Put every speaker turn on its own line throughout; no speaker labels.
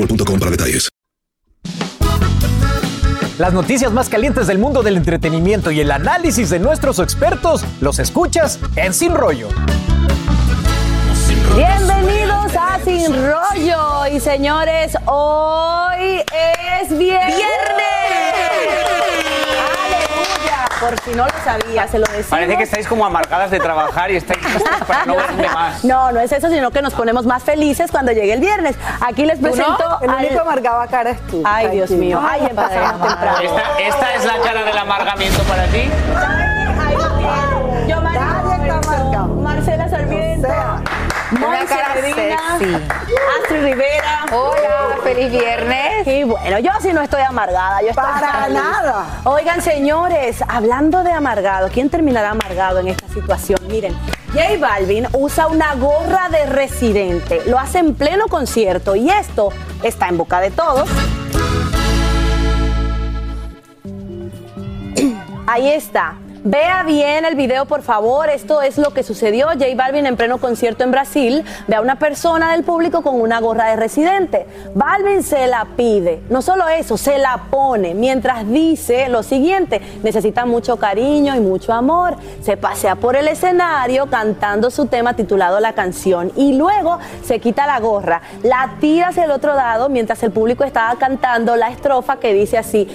boostmobile.com para detalles.
Las noticias más calientes del mundo del entretenimiento y el análisis de nuestros expertos los escuchas en Sin Rollo.
Bienvenidos a Sin Rollo. Y señores, hoy es viernes. Por si no lo sabía, se lo decimos.
Parece que estáis como amargadas de trabajar y estáis para no verme más.
No, no es eso, sino que nos ponemos más felices cuando llegue el viernes. Aquí les presento.
El
al-
único amargado acá eres tú.
Ay, Dios mío. Ay, empezamos temprano.
¿Esta, esta es la cara del amargamiento para ti?
Monse
cara sexy.
Astrid Rivera.
Hola, feliz viernes.
Y bueno, yo sí no estoy amargada. Yo estoy
Para
feliz.
nada.
Oigan, señores, hablando de amargado, ¿quién terminará amargado en esta situación? Miren, J Balvin usa una gorra de residente. Lo hace en pleno concierto y esto está en boca de todos. Ahí está. Vea bien el video, por favor. Esto es lo que sucedió. J Balvin en pleno concierto en Brasil. Ve a una persona del público con una gorra de residente. Balvin se la pide. No solo eso, se la pone. Mientras dice lo siguiente: necesita mucho cariño y mucho amor. Se pasea por el escenario cantando su tema titulado La canción. Y luego se quita la gorra, la tira hacia el otro lado mientras el público estaba cantando la estrofa que dice así: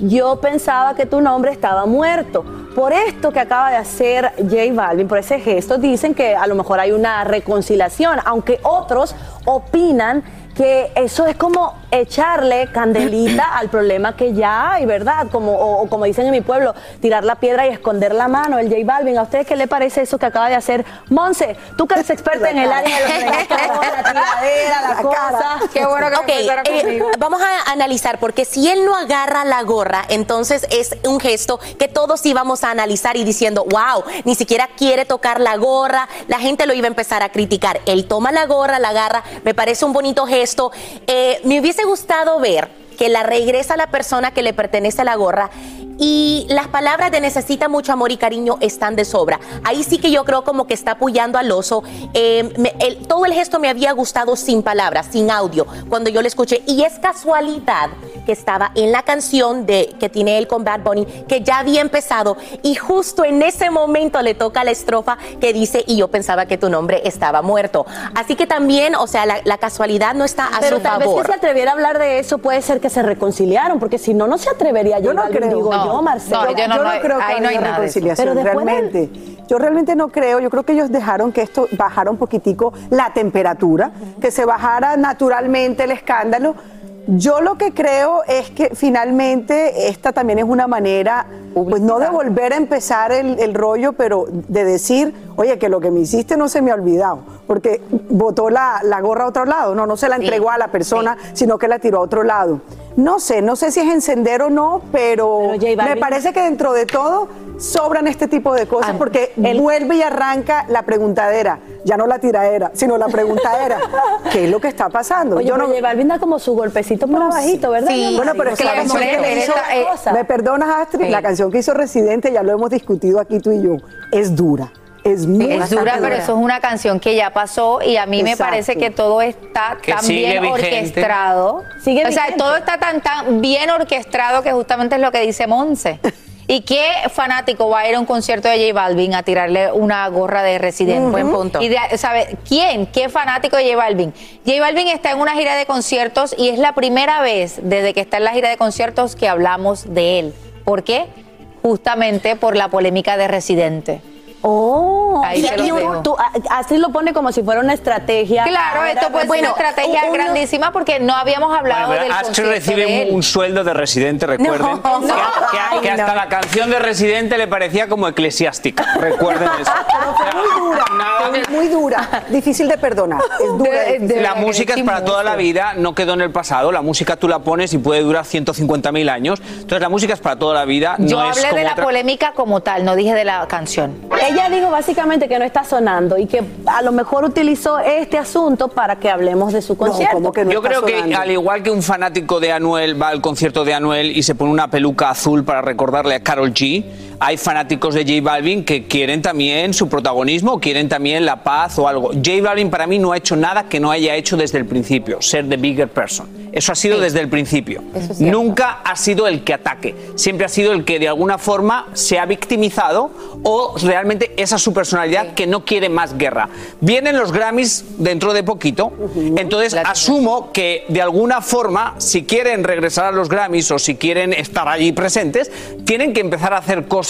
Yo pensaba que tu nombre estaba muerto. Por esto que acaba de hacer J Balvin, por ese gesto, dicen que a lo mejor hay una reconciliación, aunque otros opinan que eso es como echarle candelita al problema que ya hay, ¿verdad? Como, o, o como dicen en mi pueblo, tirar la piedra y esconder la mano, el J Balvin. ¿A ustedes qué le parece eso que acaba de hacer Monse? Tú que eres experta en el área de los la tiradera, la,
La
cosa.
Qué bueno que
Ok,
empezaron
eh, vamos a analizar, porque si él no agarra la gorra, entonces es un gesto que todos íbamos a analizar y diciendo, wow, ni siquiera quiere tocar la gorra, la gente lo iba a empezar a criticar. Él toma la gorra, la agarra, me parece un bonito gesto. Eh, me hubiese gustado ver que la regresa a la persona que le pertenece la gorra y las palabras de necesita mucho amor y cariño están de sobra. Ahí sí que yo creo como que está apoyando al oso. Eh, me- el- todo el gesto me había gustado sin palabras, sin audio, cuando yo lo escuché. Y es casualidad que estaba en la canción de, que tiene él con Bad Bunny, que ya había empezado. Y justo en ese momento le toca la estrofa que dice, y yo pensaba que tu nombre estaba muerto. Así que también, o sea, la, la casualidad no está a
Pero
su
tal vez que se atreviera a hablar de eso, puede ser que se reconciliaron, porque si no, no se atrevería
Yo no creo.
digo
No,
yo, Marcelo.
no, yo no-
creo que
no hay nada
reconciliación,
Pero después del-
realmente. Yo realmente no creo, yo creo que ellos dejaron que esto bajara un poquitico la temperatura, que se bajara naturalmente el escándalo. Yo lo que creo es que finalmente esta también es una manera, pues no de volver a empezar el, el rollo, pero de decir, oye, que lo que me hiciste no se me ha olvidado, porque botó la, la gorra a otro lado, no, no se la
Sí,
entregó a la persona, sino que la tiró a otro lado. No sé, no sé si es encender o no, pero, me parece que dentro de todo sobran este tipo de cosas
Ah,
porque
el-
vuelve y arranca la preguntadera, ya no la tiradera, sino la preguntadera. ¿Qué es lo que está pasando?
Oye,
Yo no-
da como su golpecito por abajito, ¿verdad?
Sí,
bueno, pero es que la canción que
le
hizo,
cosa.
me perdonas Astrid,
Sí.
la canción que hizo Residente, ya lo hemos discutido aquí tú y yo, es dura. Es muy
Es dura, pero eso es una canción que ya pasó y a mí me parece que todo está
Que
tan
sigue
bien
vigente.
orquestado.
Sigue
o sea,
vigente.
todo está tan, tan bien orquestado que justamente es lo que dice Monse. ¿Y qué fanático va a ir a un concierto de J Balvin a tirarle una gorra de residente?
Buen punto.
Y de- ¿sabe? ¿Quién? ¿Qué fanático de J Balvin? J Balvin está en una gira de conciertos y es la primera vez desde que está en la gira de conciertos que hablamos de él. ¿Por qué? Justamente por la polémica de Residente.
Oh,
Ahí
y,
se los
y uno-
dejo.
tú, a- así lo pone como si fuera una estrategia.
Claro, esto puede
bueno,
ser una estrategia
uno-
grandísima porque no habíamos hablado
Bueno,
del concierto
recibe
de él.
un, un sueldo de residente, recuerden.
No,
que,
no.
que- que
Ay,
hasta
no.
la canción de residente le parecía como eclesiástica. Recuerden eso.
Pero fue muy dura, muy dura, difícil de perdonar. Es dura.
De- de-
la música es para toda la vida, no quedó en el pasado. La música tú la pones y puede durar 150.000 años. Entonces la música es para toda la vida.
Yo
no es
hablé
como
de la
otra-
polémica como tal, no dije de la canción.
Ella dijo básicamente que no está sonando y que a lo mejor utilizó este asunto para que hablemos de su concierto.
como que no
Yo creo que al igual que un fanático de Anuel va al concierto de Anuel y se pone una peluca azul para recordarle a Carol G, hay fanáticos de J Balvin que quieren también su protagonismo, quieren también la paz o algo. J Balvin para mí no ha hecho nada que no haya hecho desde el principio, ser the bigger person. Eso ha sido desde el principio.
Es.
Nunca ha sido el que ataque, siempre ha sido el que de alguna forma se ha victimizado o realmente esa es su personalidad que no quiere más guerra. Vienen los Grammys dentro de poquito, entonces asumo que de alguna forma, si quieren regresar a los Grammys o si quieren estar allí presentes, tienen que empezar a hacer cosas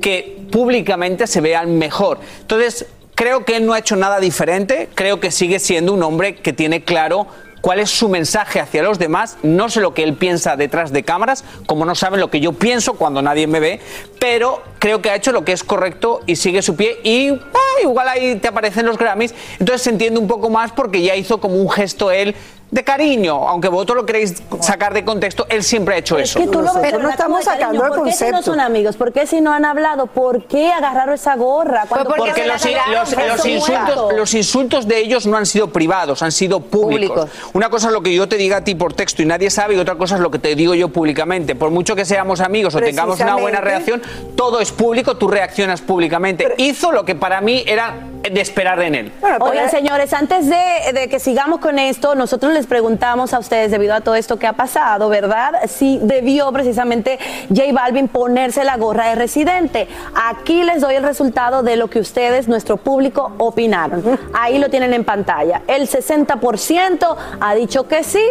que públicamente se vean mejor. Entonces, creo que él no ha hecho nada diferente, creo que sigue siendo un hombre que tiene claro cuál es su mensaje hacia los demás. No sé lo que él piensa detrás de cámaras, como no saben lo que yo pienso cuando nadie me ve, pero creo que ha hecho lo que es correcto y sigue su pie y ah, igual ahí te aparecen los Grammys. Entonces se entiende un poco más porque ya hizo como un gesto él de cariño, aunque vosotros lo queréis sacar de contexto, él siempre ha hecho
Es
eso.
que tú lo ves,
Nosotros
pero
no estamos sacando el
¿Por qué si no
concepto.
son amigos? ¿Por qué si no han hablado? ¿Por qué agarraron esa gorra? Cuando-
porque
los, insultos,
muertos.
los insultos de ellos no han sido privados, han sido públicos.
Públicos.
Una cosa es lo que yo te diga a ti por texto y nadie sabe, y otra cosa es lo que te digo yo públicamente. Por mucho que seamos amigos o tengamos una buena reacción, todo es público, tú reaccionas públicamente. Hizo lo que para mí era de esperar en él.
Bueno,
Oigan, señores, antes de, de que sigamos con esto, nosotros les preguntamos a ustedes, debido a todo esto que ha pasado, ¿verdad? Si debió precisamente J Balvin ponerse la gorra de residente. Aquí les doy el resultado de lo que ustedes, nuestro público, opinaron. Ahí lo tienen en pantalla. El 60% ha dicho que sí,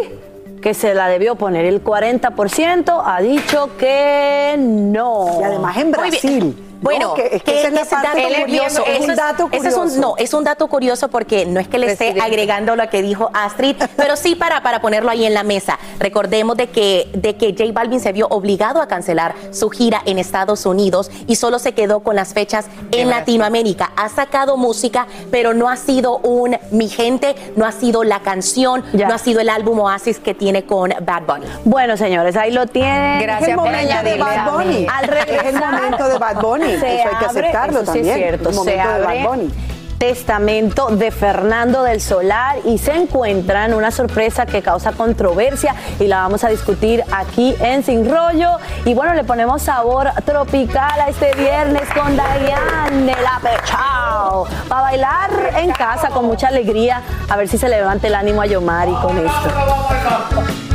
que se la debió poner. El 40% ha dicho que no.
Y además en
Muy bien.
Brasil.
Bueno,
¿no? que, es que esa es la
ese
parte
dato
curiosa,
curioso,
es un dato
ese es
curioso.
un- no, es un dato curioso porque no es que le esté agregando lo que dijo Astrid, pero sí para, para ponerlo ahí en la mesa. Recordemos de que, de que J Balvin se vio obligado a cancelar su gira en Estados Unidos y solo se quedó con las fechas en Latinoamérica. Ha sacado música, pero no ha sido un Mi Gente, no ha sido la canción,
Ya.
no ha sido el álbum Oasis que tiene con Bad Bunny.
Bueno, señores, ahí lo tienen.
Es
Gracias
el
por
momento de Bad Bunny. Es el momento de Bad Bunny.
Se
Eso hay que
abre-
aceptarlo
sí
también.
es cierto,
El
se
momento de
abre
Bad Bunny.
Testamento de Fernando del Solar y se encuentran una sorpresa que causa controversia y la vamos a discutir aquí en Sin Rollo. Y bueno, le ponemos sabor tropical a este viernes con Dayan de la Pechao. Para bailar en casa con mucha alegría, a ver si se le levanta el ánimo a Yomari con esto.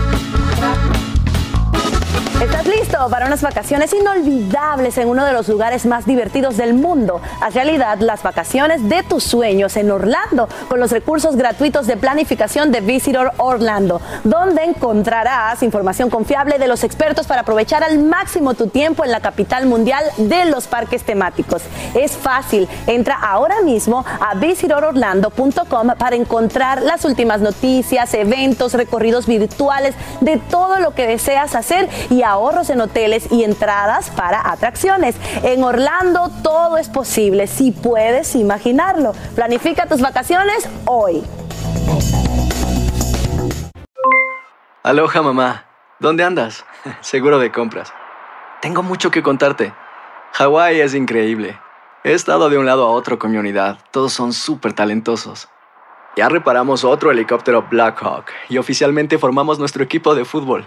¿Estás listo para unas vacaciones inolvidables en uno de los lugares más divertidos del mundo? Haz realidad las vacaciones de tus sueños en Orlando con los recursos gratuitos de planificación de Visitor Orlando, donde encontrarás información confiable de los expertos para aprovechar al máximo tu tiempo en la capital mundial de los parques temáticos. Es fácil, entra ahora mismo a visitororlando.com para encontrar las últimas noticias, eventos, recorridos virtuales de todo lo que deseas hacer y ahorros en hoteles y entradas para atracciones. En Orlando todo es posible, si puedes imaginarlo. Planifica tus vacaciones hoy.
Aloha mamá, ¿dónde andas? Seguro de compras. Tengo mucho que contarte. Hawái es increíble. He estado de un lado a otro con mi unidad. Todos son súper talentosos. Ya reparamos otro helicóptero Blackhawk y oficialmente formamos nuestro equipo de fútbol.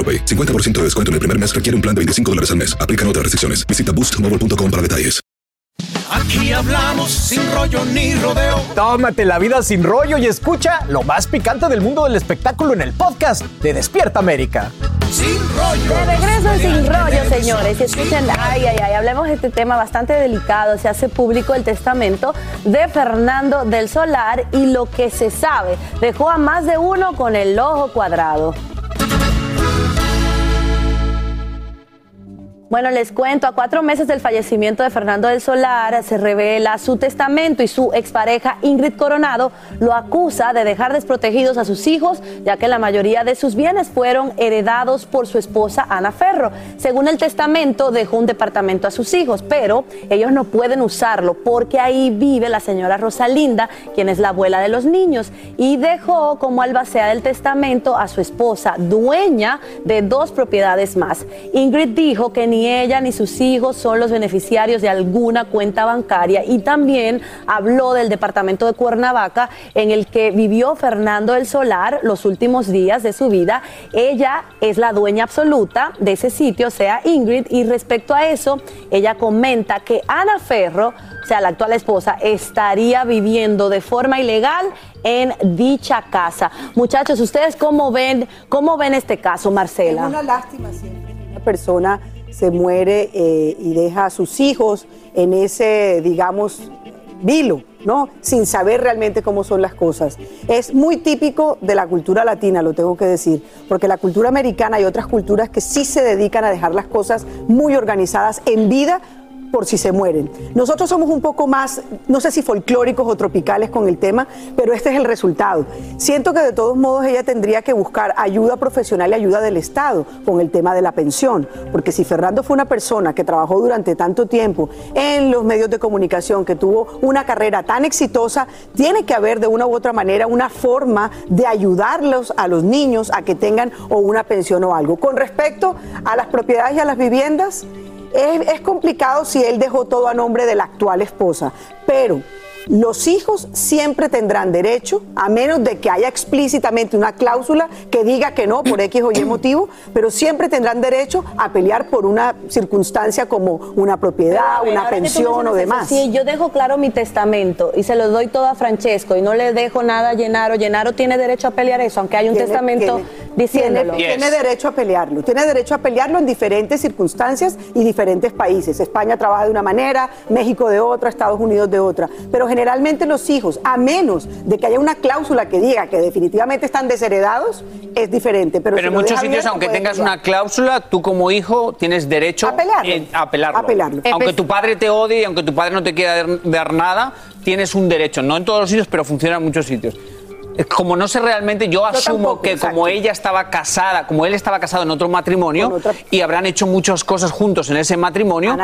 AroPay. 50% de descuento en el primer mes requiere un plan de 25 dólares al mes. Aplican otras restricciones. Visita boostmobile.com para detalles.
Aquí hablamos sin rollo ni rodeo.
Tómate la vida sin rollo y escucha lo más picante del mundo del espectáculo en el podcast de Despierta América.
Sin rollo.
De regreso en Sin Rollo, señores. Y escuchen, ay, ay, ay, hablemos de este tema bastante delicado. Se hace público el testamento de Fernando del Solar y lo que se sabe dejó a más de uno con el ojo cuadrado. Bueno, les cuento, a cuatro meses del fallecimiento de Fernando del Solar se revela su testamento y su expareja Ingrid Coronado lo acusa de dejar desprotegidos a sus hijos, ya que la mayoría de sus bienes fueron heredados por su esposa Ana Ferro. Según el testamento, dejó un departamento a sus hijos, pero ellos no pueden usarlo porque ahí vive la señora Rosalinda, quien es la abuela de los niños, y dejó como albacea del testamento a su esposa, dueña de dos propiedades más. Ingrid dijo que ni ella ni sus hijos son los beneficiarios de alguna cuenta bancaria y también habló del departamento de Cuernavaca en el que vivió Fernando el Solar los últimos días de su vida. Ella es la dueña absoluta de ese sitio, o sea, Ingrid, y respecto a eso, ella comenta que Ana Ferro, o sea, la actual esposa, estaría viviendo de forma ilegal en dicha casa. Muchachos, ¿ustedes cómo ven, cómo ven este caso, Marcela?
Es una lástima siempre que una persona se muere eh, y deja a sus hijos en ese, digamos, vilo, ¿no? Sin saber realmente cómo son las cosas. Es muy típico de la cultura latina, lo tengo que decir, porque la cultura americana y otras culturas que sí se dedican a dejar las cosas muy organizadas en vida por si se mueren. Nosotros somos un poco más, no sé si folclóricos o tropicales con el tema, pero este es el resultado. Siento que de todos modos ella tendría que buscar ayuda profesional y ayuda del Estado con el tema de la pensión, porque si Fernando fue una persona que trabajó durante tanto tiempo en los medios de comunicación, que tuvo una carrera tan exitosa, tiene que haber de una u otra manera una forma de ayudarlos a los niños a que tengan o una pensión o algo. Con respecto a las propiedades y a las viviendas, es, complicado si él dejó todo a nombre de la actual esposa, pero los hijos siempre tendrán derecho, a menos de que haya explícitamente una cláusula que diga que no por X o Y motivo, pero siempre tendrán derecho a pelear por una circunstancia como una propiedad,
ver,
una pensión o demás.
eso, Si yo dejo claro mi testamento y se lo doy todo a Francesco y no le dejo nada a Llenaro, Llenaro tiene derecho a pelear eso, aunque hay un
Tiene-
testamento
tiene-
diciéndolo.
Tiene, tiene derecho a pelearlo, tiene derecho a pelearlo en diferentes circunstancias y diferentes países. España trabaja de una manera, México de otra, Estados Unidos de otra. Pero generalmente los hijos, a menos de que haya una cláusula que diga que definitivamente están desheredados, es diferente. Pero,
Pero
si
en muchos sitios, aunque tengas
pelear.
una cláusula, tú como hijo tienes derecho
A
en- a apelarlo. Aunque tu padre te odie y aunque tu padre no te quiera dar, nada, tienes un derecho. No en todos los sitios, pero funciona en muchos sitios. Eh, Como no sé realmente, yo asumo
tampoco,
que
exacto.
como ella estaba casada, como él estaba casado en otro matrimonio y habrán hecho muchas cosas juntos en ese matrimonio,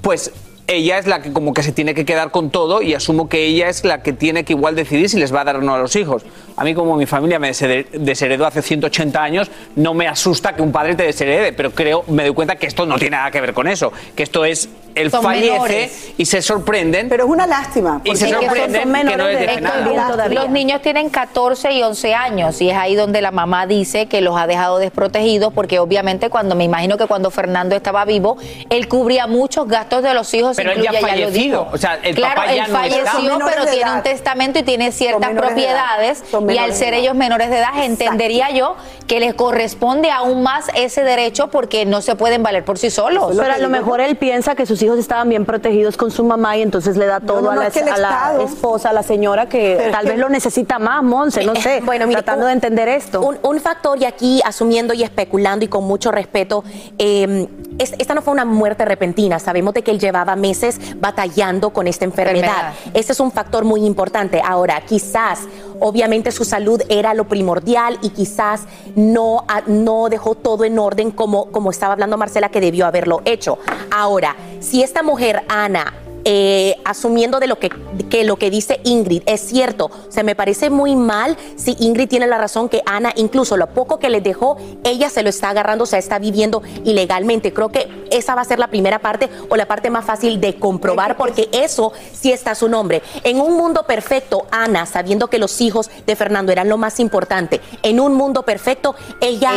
pues ella es la que como que se tiene que quedar con todo y asumo que ella es la que tiene que igual decidir si les va a dar o no a los hijos. A mí como mi familia me deshere- desheredó hace 180 años, no me asusta que un padre te desherede, pero creo, me doy cuenta que esto no tiene nada que ver con eso, que esto es, él
Son
fallece
menores.
y se sorprenden.
Pero es una lástima.
Y se
porque son-
sorprenden
son
que no les deje nada.
Los niños tienen 14 y 11 años y es ahí donde la mamá dice que los ha dejado desprotegidos porque obviamente cuando me imagino que cuando Fernando estaba vivo, él cubría muchos gastos de los hijos
Pero él ya
incluye,
fallecido.
dijo.
O sea, el
claro,
papá ya
él
no
falleció, pero tiene un testamento y tiene ciertas propiedades. Y al ser ellos menores de edad, entendería yo que les corresponde aún más ese derecho porque no se pueden valer por sí solos.
Pero a lo mejor él piensa que sus hijos estaban bien protegidos con su mamá y entonces le da todo
no,
a, la,
es que el
a la
Estado-
esposa, a la señora que
Pero
tal
que-
vez lo necesita más, Monse, no sé.
Bueno, mire,
tratando
un-
de entender esto.
Un, un factor, y aquí asumiendo y especulando y con mucho respeto, eh, es- esta no fue una muerte repentina. Sabemos de que él llevaba meses batallando con esta enfermedad. Ese es un factor muy importante. Ahora, quizás, obviamente su salud era lo primordial y quizás no, ah, no dejó todo en orden como, como estaba hablando Marcela que debió haberlo hecho. Ahora, si esta mujer, Ana, eh, asumiendo de lo que, que lo que dice Ingrid es cierto. Se me parece muy mal si Ingrid tiene la razón que Ana, incluso lo poco que le dejó, ella se lo está agarrando, o sea, está viviendo ilegalmente. Creo que esa va a ser la primera parte o la parte más fácil de comprobar, porque eso sí está a su nombre. En un mundo perfecto, Ana, sabiendo que los hijos de Fernando eran lo más importante, en un mundo perfecto, ella,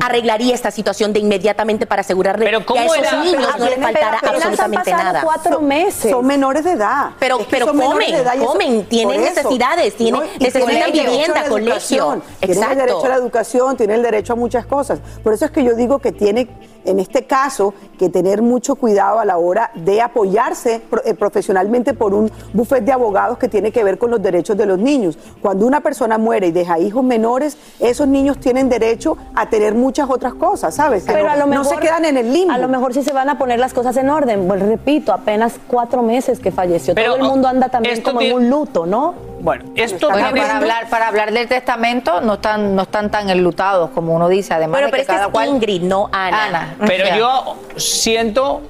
arreglaría esta situación de inmediatamente para asegurarle que a
¿cómo
esos
era?
niños no les
Pero
faltara
han
absolutamente
pasado
nada.
cuatro meses. Son menores de edad.
Pero,
Es que
pero
son menores
comen,
edad
comen, tienen
eso,
necesidades, tienen,
¿no?
Necesitan
tienen
vivienda, colegio.
Tienen el derecho a la educación, tienen el derecho a muchas cosas. Por eso es que yo digo que tiene, en este caso, que tener mucho cuidado a la hora de apoyarse eh, profesionalmente por un bufete de abogados que tiene que ver con los derechos de los niños. Cuando una persona muere y deja hijos menores, esos niños tienen derecho a tener muchas otras cosas, ¿sabes?
Pero
no,
a lo
no
mejor
se quedan en el limbo.
A lo mejor sí se van a poner las cosas en orden. Pues repito, apenas cuatro meses que falleció.
Pero,
Todo el mundo anda también como en un luto, ¿no?
Bueno, esto
para hablar, para hablar del testamento no están, no están tan enlutados como uno dice, además
Bueno,
de
pero
que
es que
cada
es
cual...
Ingrid, no Ana.
Pero
O sea,
yo siento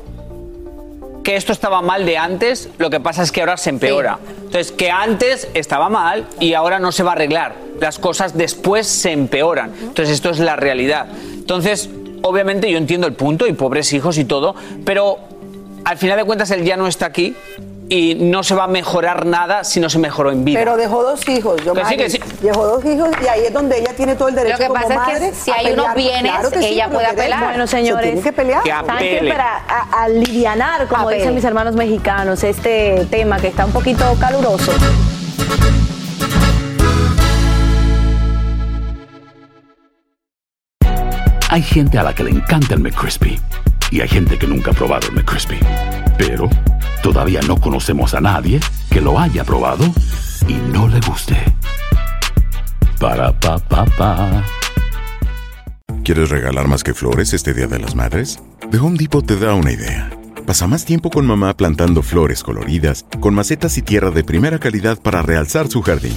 que esto estaba mal de antes, lo que pasa es que ahora se empeora. Entonces, que antes estaba mal y ahora no se va a arreglar. Las cosas después se empeoran. Entonces, esto es la realidad. Entonces, obviamente yo entiendo el punto y pobres hijos y todo, pero al final de cuentas él ya no está aquí y no se va a mejorar nada si no se mejoró en vida.
Pero dejó dos hijos, yo
Que sí, que sí.
Dejó dos hijos y ahí es donde ella tiene todo el derecho
Lo que
como
pasa es que
madre
si hay unos bienes,
Claro que sí,
ella
pero
puede apelar.
Bueno,
Se
señores,
tiene que pelear.
Que.
Para a- alivianar, como
Apele.
dicen mis hermanos mexicanos, este tema que está un poquito caluroso.
Hay gente a la que le encanta el McCrispy y hay gente que nunca ha probado el McCrispy. Pero todavía no conocemos a nadie que lo haya probado y no le guste. Para pa pa pa.
¿Quieres regalar más que flores este Día de las Madres? The Home Depot te da una idea. Pasa más tiempo con mamá plantando flores coloridas, con macetas y tierra de primera calidad para realzar su jardín.